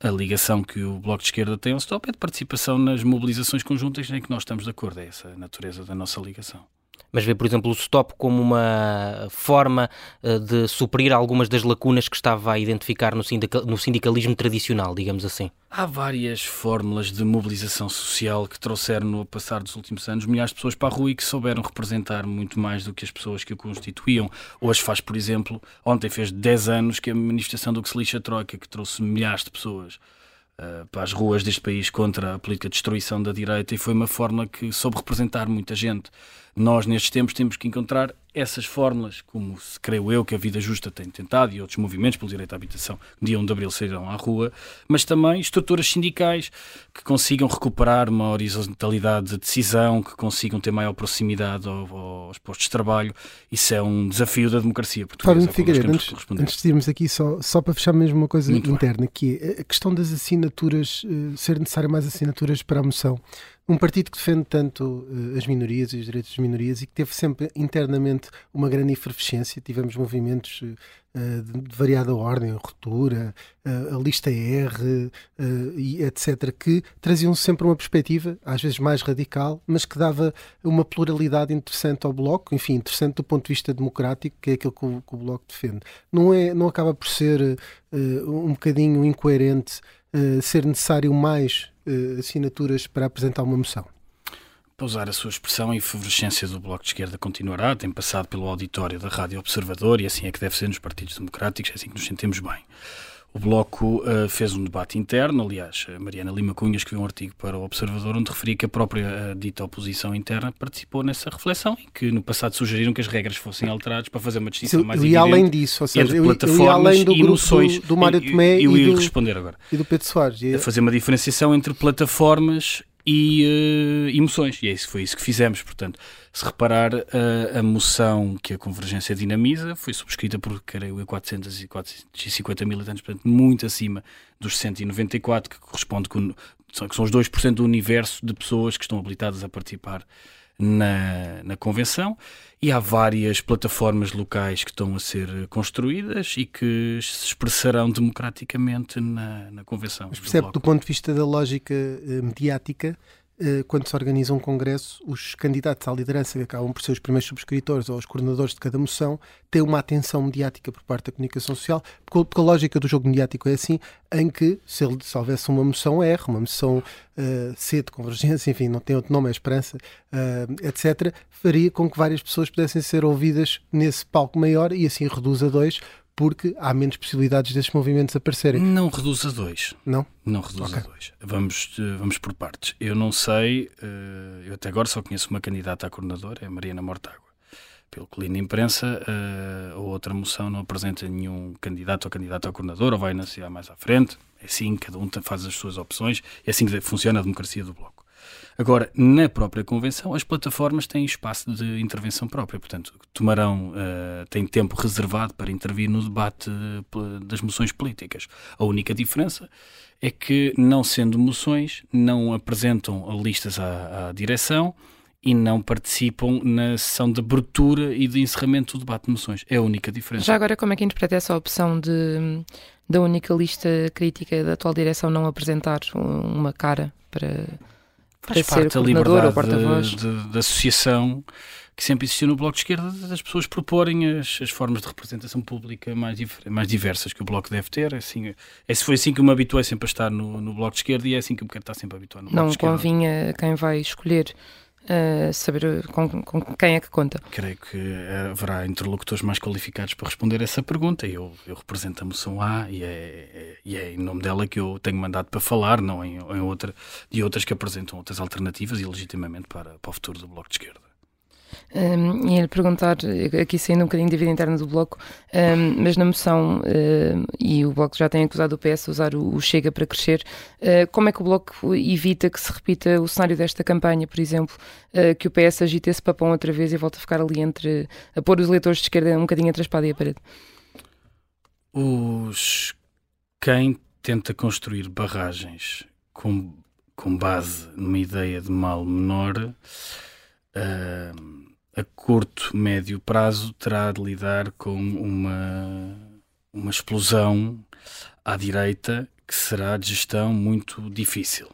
A ligação que o Bloco de Esquerda tem ao stop é de participação nas mobilizações conjuntas em que nós estamos de acordo. É essa a natureza da nossa ligação. Mas vê, por exemplo, o stop como uma forma uh, de suprir algumas das lacunas que estava a identificar no, sindical, no sindicalismo tradicional, digamos assim. Há várias fórmulas de mobilização social que trouxeram no passar dos últimos anos milhares de pessoas para a rua e que souberam representar muito mais do que as pessoas que o constituíam. Hoje faz, por exemplo, ontem fez 10 anos que a manifestação do que se lixa a Troika, que trouxe milhares de pessoas uh, para as ruas deste país contra a política de destruição da direita e foi uma fórmula que soube representar muita gente. Nós, nestes tempos, temos que encontrar essas fórmulas, como se creio eu que a Vida Justa tem tentado e outros movimentos pelo direito à habitação, dia 1 de abril sairão à rua, mas também estruturas sindicais que consigam recuperar uma horizontalidade de decisão, que consigam ter maior proximidade aos postos de trabalho. Isso é um desafio da democracia portuguesa. Fábio Figueiredo, antes, antes de irmos aqui, só, só para fechar mesmo uma coisa Muito interna, bem. que é a questão das assinaturas, uh, ser necessário mais assinaturas para a moção um partido que defende tanto uh, as minorias e os direitos das minorias e que teve sempre internamente uma grande efervescência. Tivemos movimentos uh, de, de, variada ordem, ruptura, uh, a lista R, e etc., que traziam sempre uma perspectiva, às vezes mais radical, mas que dava uma pluralidade interessante ao Bloco, enfim, interessante do ponto de vista democrático, que é aquilo que o, que o Bloco defende. Não, é, não acaba por ser um bocadinho incoerente ser necessário mais uh, assinaturas para apresentar uma moção. Para usar a sua expressão, a efervescência do Bloco de Esquerda continuará, tem passado pelo auditório da Rádio Observador e assim é que deve ser nos partidos democráticos, é assim que nos sentimos bem. O Bloco uh, fez um debate interno, aliás, a Mariana Lima Cunha escreveu um artigo para o Observador onde referia que a própria uh, dita oposição interna participou nessa reflexão e que no passado sugeriram que as regras fossem alteradas para fazer uma distinção eu, mais eu ia além disso, ou seja, eu, eu além do grupo do, do Mário Tomé e, e, do, responder agora. e do Pedro Soares. A fazer uma diferenciação entre plataformas e uh, emoções. E é isso, foi isso que fizemos. Portanto, se reparar, uh, a moção que a Convergência dinamiza foi subscrita por, creio 400 e 450 militantes, portanto, muito acima dos 194, que corresponde com, que são os 2% do universo de pessoas que estão habilitadas a participar na, na convenção e há várias plataformas locais que estão a ser construídas e que se expressarão democraticamente na, na convenção. Mas percebe do, do ponto de vista da lógica uh, mediática, quando se organiza um congresso, os candidatos à liderança, que acabam por ser os primeiros subscritores ou os coordenadores de cada moção, têm uma atenção mediática por parte da comunicação social, porque, a lógica do jogo mediático é assim, em que se, ele, se houvesse uma moção R, uma moção uh, C de convergência, enfim, não tem outro nome, é esperança, uh, etc., faria com que várias pessoas pudessem ser ouvidas nesse palco maior e assim reduz a dois, porque há menos possibilidades desses movimentos aparecerem. Não reduz a dois. Não? Não reduz okay. a dois. Vamos, eh, vamos por partes. Eu não sei, uh, eu até agora só conheço uma candidata a coordenadora, é a Mariana Mortágua. Pelo que li na imprensa, uh, a outra moção não apresenta nenhum candidato ou candidata a coordenador, ou vai anunciar mais à frente. É assim, cada um faz as suas opções, é assim que funciona a democracia do Bloco. Agora, na própria Convenção, as plataformas têm espaço de intervenção própria, portanto, tomarão, uh, têm tempo reservado para intervir no debate das moções políticas. A única diferença é que, não sendo moções, não apresentam listas à, à direção e não participam na sessão de abertura e de encerramento do debate de moções. É a única diferença. Já agora, como é que interpreta essa opção de da única lista crítica da atual direção não apresentar uma cara para Faz parte da liberdade da associação que sempre existiu no Bloco de Esquerda, das pessoas proporem as, as formas de representação pública mais, mais diversas que o Bloco deve ter. É assim, é, foi assim que eu me habituei sempre a estar no, no Bloco de Esquerda e é assim que eu me quero estar sempre habituado no Bloco Não de Esquerda. Não convinha quem vai escolher saber eh, com, com, quem é que conta. Creio que haverá interlocutores mais qualificados para responder essa pergunta. Eu, eu represento a moção A e é, é, e é em nome dela que eu tenho mandado para falar, não em, em outra, de outras que apresentam outras alternativas e legitimamente para, para o futuro do Bloco de Esquerda. Um, e perguntar, aqui saindo um bocadinho da vida interna do Bloco, um, mas na moção, um, e o Bloco já tem acusado o PS de usar o, o Chega para crescer, uh, como é que o Bloco evita que se repita o cenário desta campanha, por exemplo, uh, que o PS agite esse papão outra vez e volte a ficar ali entre, a pôr os eleitores de esquerda um bocadinho entre a espada e a parede? Os... Quem tenta construir barragens com, com base numa ideia de mal menor... Uh, a curto, médio prazo terá de lidar com uma, uma explosão à direita que será de gestão muito difícil.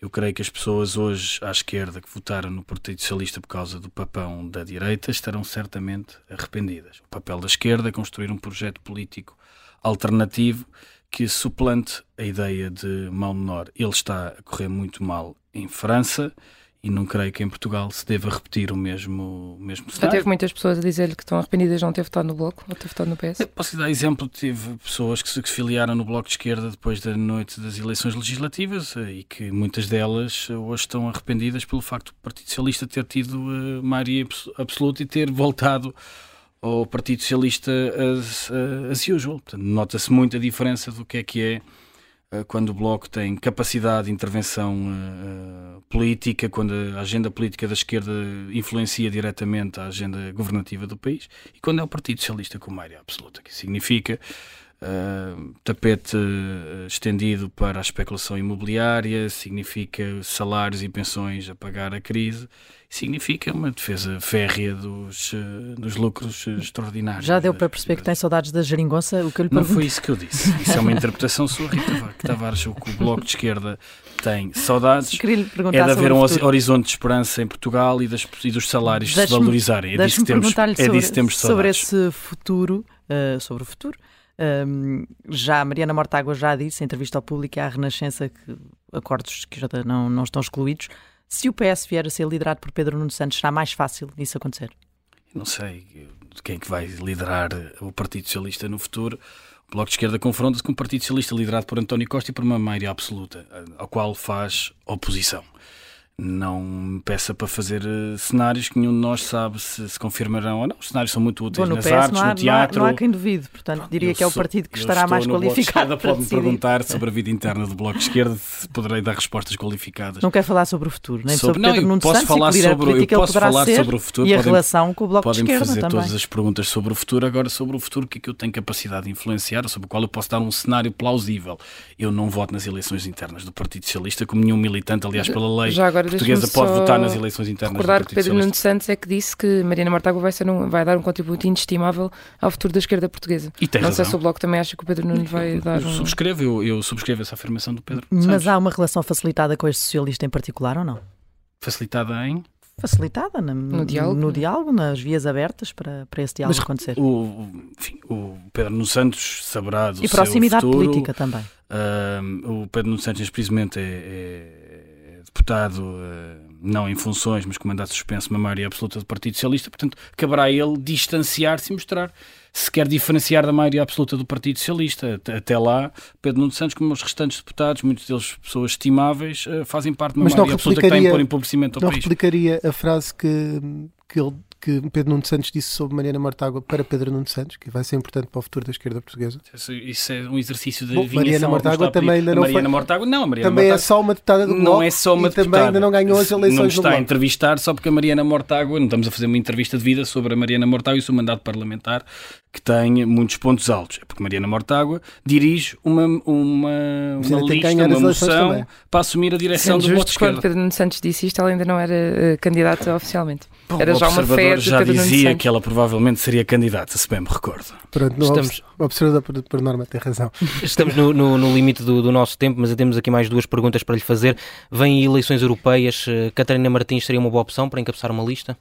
Eu creio que as pessoas hoje à esquerda que votaram no Partido Socialista por causa do papão da direita estarão certamente arrependidas. O papel da esquerda é construir um projeto político alternativo que suplante a ideia de mal menor. Ele está a correr muito mal em França e não creio que em Portugal se deva repetir o mesmo, o mesmo cenário. Já teve muitas pessoas a dizer-lhe que estão arrependidas de não ter votado no Bloco ou ter votado no PS? posso dar exemplo, tive pessoas que se filiaram no Bloco de Esquerda depois da noite das eleições legislativas eh, e que muitas delas eh, hoje estão arrependidas pelo facto do Partido Socialista ter tido uh, maioria absoluta e ter voltado ao Partido Socialista as, as usual. nota-se muito a diferença do que é que é quando o Bloco tem capacidade de intervenção uh, política, quando a agenda política da esquerda influencia diretamente a agenda governativa do país, e quando é o Partido Socialista com maioria absoluta, que significa Uh, tapete uh, estendido para a especulação imobiliária, significa salários e pensões a pagar a crise, significa uma defesa férrea dos, uh, dos lucros extraordinários. Já deu para perceber que tem saudades da geringonça? O que eu lhe Não foi isso que eu disse. Isso é uma interpretação sua, Rita Tavares. O que o Bloco de Esquerda tem saudades é de haver um horizonte de esperança em Portugal e, das, e dos salários se valorizarem. É disso que temos, é sobre, disso que temos saudades. Sobre esse futuro, sobre o futuro um, já a Mariana Mortágua já disse em entrevista ao público e à Renascença que acordos que já não, não estão excluídos. Se o PS vier a ser liderado por Pedro Nuno Santos, será mais fácil isso acontecer? Não sei quem é que vai liderar o Partido Socialista no futuro. O Bloco de Esquerda confronta-se com o Partido Socialista liderado por António Costa e por uma maioria absoluta, ao qual faz oposição não me peça para fazer uh, cenários que nenhum de nós sabe se se confirmarão ou não. Os cenários são muito úteis Bom, nas PS artes, há, no teatro. Não há, não há quem duvide, portanto, Pronto, diria que é o partido que estará mais qualificado. Pode-me perguntar sobre a vida interna do Bloco de Esquerda, poderei dar respostas qualificadas. Não quer falar sobre o futuro, nem sobre, sobre Pedro Nuno posso Santos falar sobre, eu posso falar sobre o futuro e a podem, relação com o Bloco de Esquerda fazer também. todas as perguntas sobre o futuro, agora sobre o futuro, o que é que eu tenho capacidade de influenciar, sobre o qual eu posso dar um cenário plausível. Eu não voto nas eleições internas do Partido Socialista, como nenhum militante, aliás, pela lei portuguesa pode votar nas eleições internas Recordar que Pedro Nuno Santos é que disse que Mariana Mortágua vai, um, vai dar um contributo inestimável ao futuro da esquerda portuguesa. E tem Não razão. sei se o Bloco também acha que o Pedro Nuno vai dar. Eu um... subscrevo, eu, eu subscrevo essa afirmação do Pedro. Mas Santos. há uma relação facilitada com este socialista em particular ou não? Facilitada em? facilitada na, no, diálogo. no diálogo, nas vias abertas para, para esse diálogo Mas, acontecer. O, enfim, o Pedro Nuno Santos saberá do E proximidade futuro. política também. Uh, o Pedro Nuno Santos, precisamente, é, é deputado uh, não em funções, mas com mandato suspenso, uma maioria absoluta do Partido Socialista, portanto, caberá a ele distanciar-se e mostrar se quer diferenciar da maioria absoluta do Partido Socialista. Até lá, Pedro Nuno Santos, como os restantes deputados, muitos deles pessoas estimáveis, eh, fazem parte de uma mas maioria absoluta que está a impor empobrecimento ao não país. Não replicaria a frase que, que ele que Pedro Nuno Santos disse sobre Mariana Mortágua para Pedro Nuno Santos, que vai ser importante para o futuro da esquerda portuguesa. Isso é um exercício de Bom, Mariana Mortágua também ainda não Mariana foi... Mortágua, não, Mariana também Mortágua... é só uma deputada do Bloco Não é só uma e deputada. também ainda não ganhou as eleições Não está a entrevistar só porque a Mariana Mortágua, não estamos a fazer uma entrevista de vida sobre a Mariana Mortágua e o seu mandato parlamentar, que tem muitos pontos altos. É porque Mariana Mortágua dirige uma, uma, uma lista, uma moção para assumir a direção Sim, do voto de quando Pedro Nuno Santos disse isto, ela ainda não era uh, candidata oficialmente. Bom, era já uma fé já Pedro dizia que ela provavelmente seria candidata, se bem me recordo. Pronto, no Estamos... o observador por, por, norma tem razão. Estamos no, no, no limite do, do, nosso tempo, mas temos aqui mais duas perguntas para lhe fazer. Vêm eleições europeias, uh, Catarina Martins seria uma boa opção para encabeçar uma lista?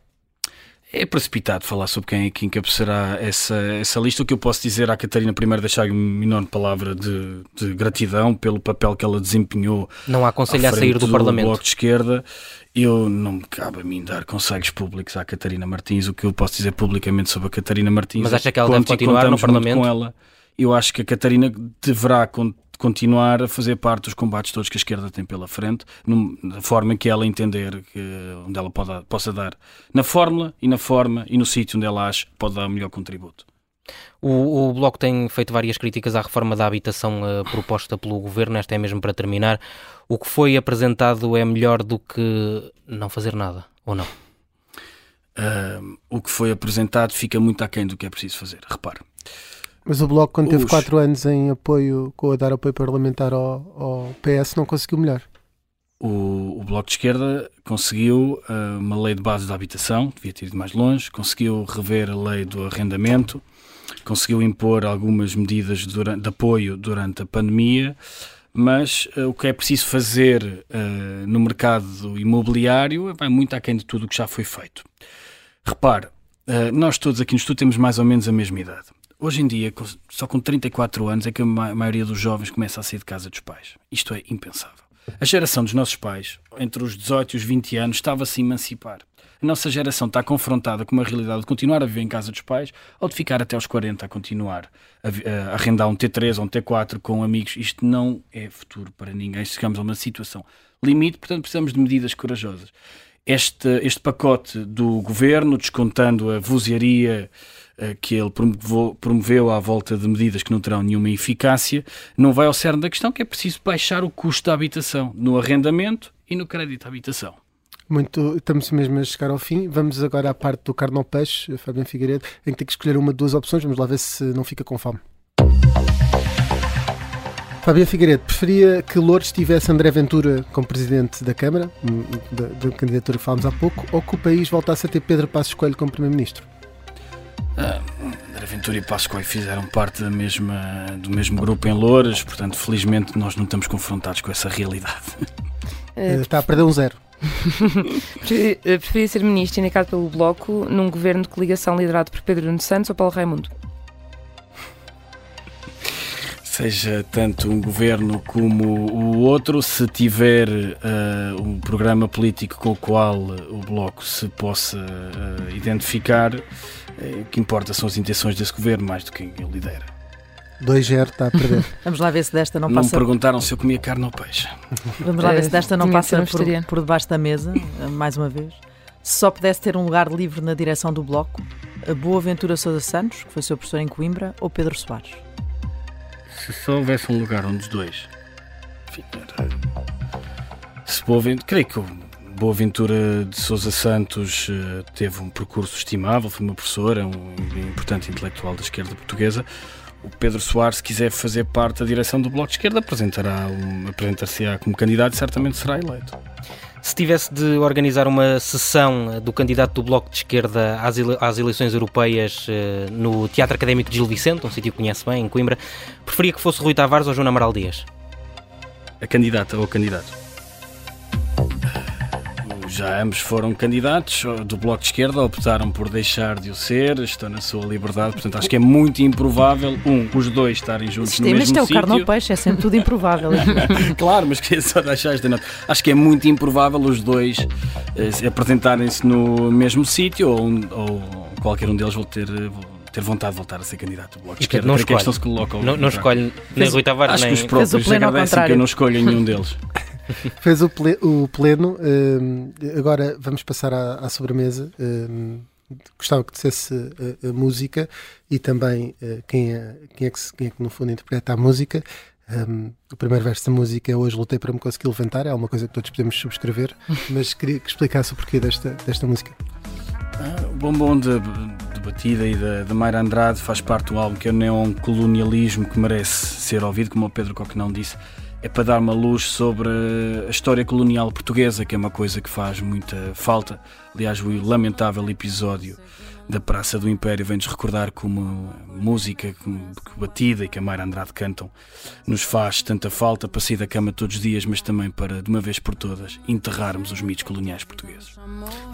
É precipitado falar sobre quem é que encabeçará essa, essa lista. O que eu posso dizer à Catarina, primeiro, deixar uma enorme palavra de, de gratidão pelo papel que ela desempenhou. Não aconselha a sair do, do Parlamento. Bloco de Esquerda. Eu não me cabe a mim dar conselhos públicos à Catarina Martins. O que eu posso dizer publicamente sobre a Catarina Martins. Mas acha que ela deve continuar no Parlamento? Com ela. Eu acho que a Catarina deverá continuar a fazer parte dos combates todos que a esquerda tem pela frente, da forma que ela entender que, onde ela pode, possa dar, na fórmula e na forma e no sítio onde ela acha que pode dar o melhor contributo. O, o, Bloco tem feito várias críticas à reforma da habitação uh, proposta pelo Governo, esta é mesmo para terminar. O que foi apresentado é melhor do que não fazer nada, ou não? Uh, o que foi apresentado fica muito aquém do que é preciso fazer, repare. Mas o Bloco, quando Os... teve 4 anos em apoio, com a dar apoio parlamentar ao, ao PS, não conseguiu melhor. O, o, Bloco de Esquerda conseguiu uh, uma lei de base da habitação, devia ter ido mais longe, conseguiu rever a lei do arrendamento, conseguiu impor algumas medidas durante, de apoio durante a pandemia, mas uh, o que é preciso fazer uh, no mercado imobiliário vai muito aquém de tudo o que já foi feito. Repare, nós todos aqui no estudo temos mais ou menos a mesma idade. Hoje em dia, só com 34 anos, é que a maioria dos jovens começa a sair de casa dos pais. Isto é impensável. A geração dos nossos pais, entre os 18 e os 20 anos, estava a se emancipar. A nossa geração está confrontada com uma realidade de continuar a viver em casa dos pais ou de ficar até aos 40 a continuar a, arrendar um T3 ou um T4 com amigos. Isto não é futuro para ninguém. Chegamos a uma situação limite, portanto precisamos de medidas corajosas. Este, este pacote do governo, descontando a vozearia que ele promoveu, à volta de medidas que não terão nenhuma eficácia, não vai ao cerne da questão que é preciso baixar o custo da habitação no arrendamento e no crédito à habitação. Muito, estamos mesmo a chegar ao fim. Vamos agora à parte do carne ao peixe, Fabiano Figueiredo, em que tem que escolher uma de duas opções. Vamos lá ver se não fica com fome. Fabiano Figueiredo, preferia que Lourdes tivesse André Ventura como presidente da Câmara, da, da candidatura que falámos há pouco, ou que o país voltasse a ter Pedro Passos Coelho como primeiro-ministro? André Ventura e Passos Coelho fizeram parte da mesma, do mesmo grupo em Lourdes, portanto, felizmente, nós não estamos confrontados com essa realidade. Uh, está a perder um zero. Preferia ser ministro indicado pelo Bloco num governo de coligação liderado por Pedro Nuno Santos ou Paulo Raimundo? Seja tanto um governo como o outro, se tiver uh, um programa político com o qual o Bloco se possa uh, identificar, uh, o que importa são as intenções desse governo mais do que quem o lidera. 2-0 está a perder. Vamos lá ver se desta não, não passa. Não me perguntaram se eu comia carne ou peixe. Vamos lá ver se desta não passa por, por debaixo da mesa, mais uma vez. Se só pudesse ter um lugar livre na direção do Bloco, a Boa Ventura Sousa Santos, que foi seu professor em Coimbra, ou Pedro Soares? Se só houvesse um lugar, um dos dois. Enfim, era... Se Boa Ventura. Creio que Boa Ventura de Sousa Santos uh, teve um percurso estimável, foi uma professora, um importante intelectual da esquerda portuguesa o Pedro Soares, se quiser fazer parte da direção do Bloco de Esquerda, apresentará um, apresentar-se-á como candidato e certamente será eleito. Se tivesse de organizar uma sessão do candidato do Bloco de Esquerda às, ele às eleições europeias uh, no Teatro Académico de Gil Vicente, um sítio que conhece bem, em Coimbra, preferia que fosse Rui Tavares ou João Amaral Dias? A candidata ou candidato? Já ambos foram candidatos do Bloco de Esquerda, optaram por deixar de o ser, estão na sua liberdade, portanto acho que é muito improvável, um, os dois estarem juntos Sistema, no mesmo sítio. Isto é o carne ao peixe, é sempre tudo improvável. claro, mas queria só deixar esta nota. Acho que é muito improvável os dois eh, apresentarem-se no mesmo sítio ou, ou, qualquer um deles vou ter ter vontade de voltar a ser candidato do Bloco de Esquerda. Não é escolhe, se colocam não, não escolhe nem Rui Tavares, Acho nem... que os próprios agradecem que eu não escolho nenhum deles. Fez o, ple, o pleno. Um, agora vamos passar à, à sobremesa. Um, gostava que dissesse a, a, música e também uh, quem, é, quem, é que, quem é que, no fundo, interpreta a música. Um, o primeiro verso da música é Hoje Lutei para me conseguir levantar, é uma coisa que todos podemos subscrever, mas queria que explicasse o porquê desta, desta música. Ah, o bombom de, de batida e da, de Mayra Andrade faz parte do álbum que é o neocolonialismo que merece ser ouvido, como o Pedro Coquenão disse é para dar uma luz sobre a história colonial portuguesa, que é uma coisa que faz muita falta. Aliás, o lamentável episódio da Praça do Império vem-nos recordar como a música, como batida e que a Mayra Andrade cantam, nos faz tanta falta para sair da cama todos os dias, mas também para, de uma vez por todas, enterrarmos os mitos coloniais portugueses.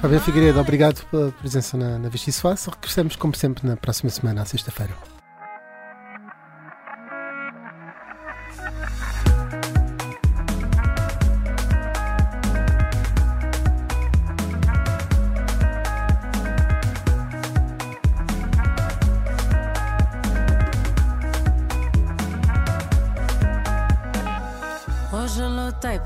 Fábio Figueiredo, obrigado pela presença na, na Vichy Soares. Regressamos, como sempre, na próxima semana, à sexta-feira.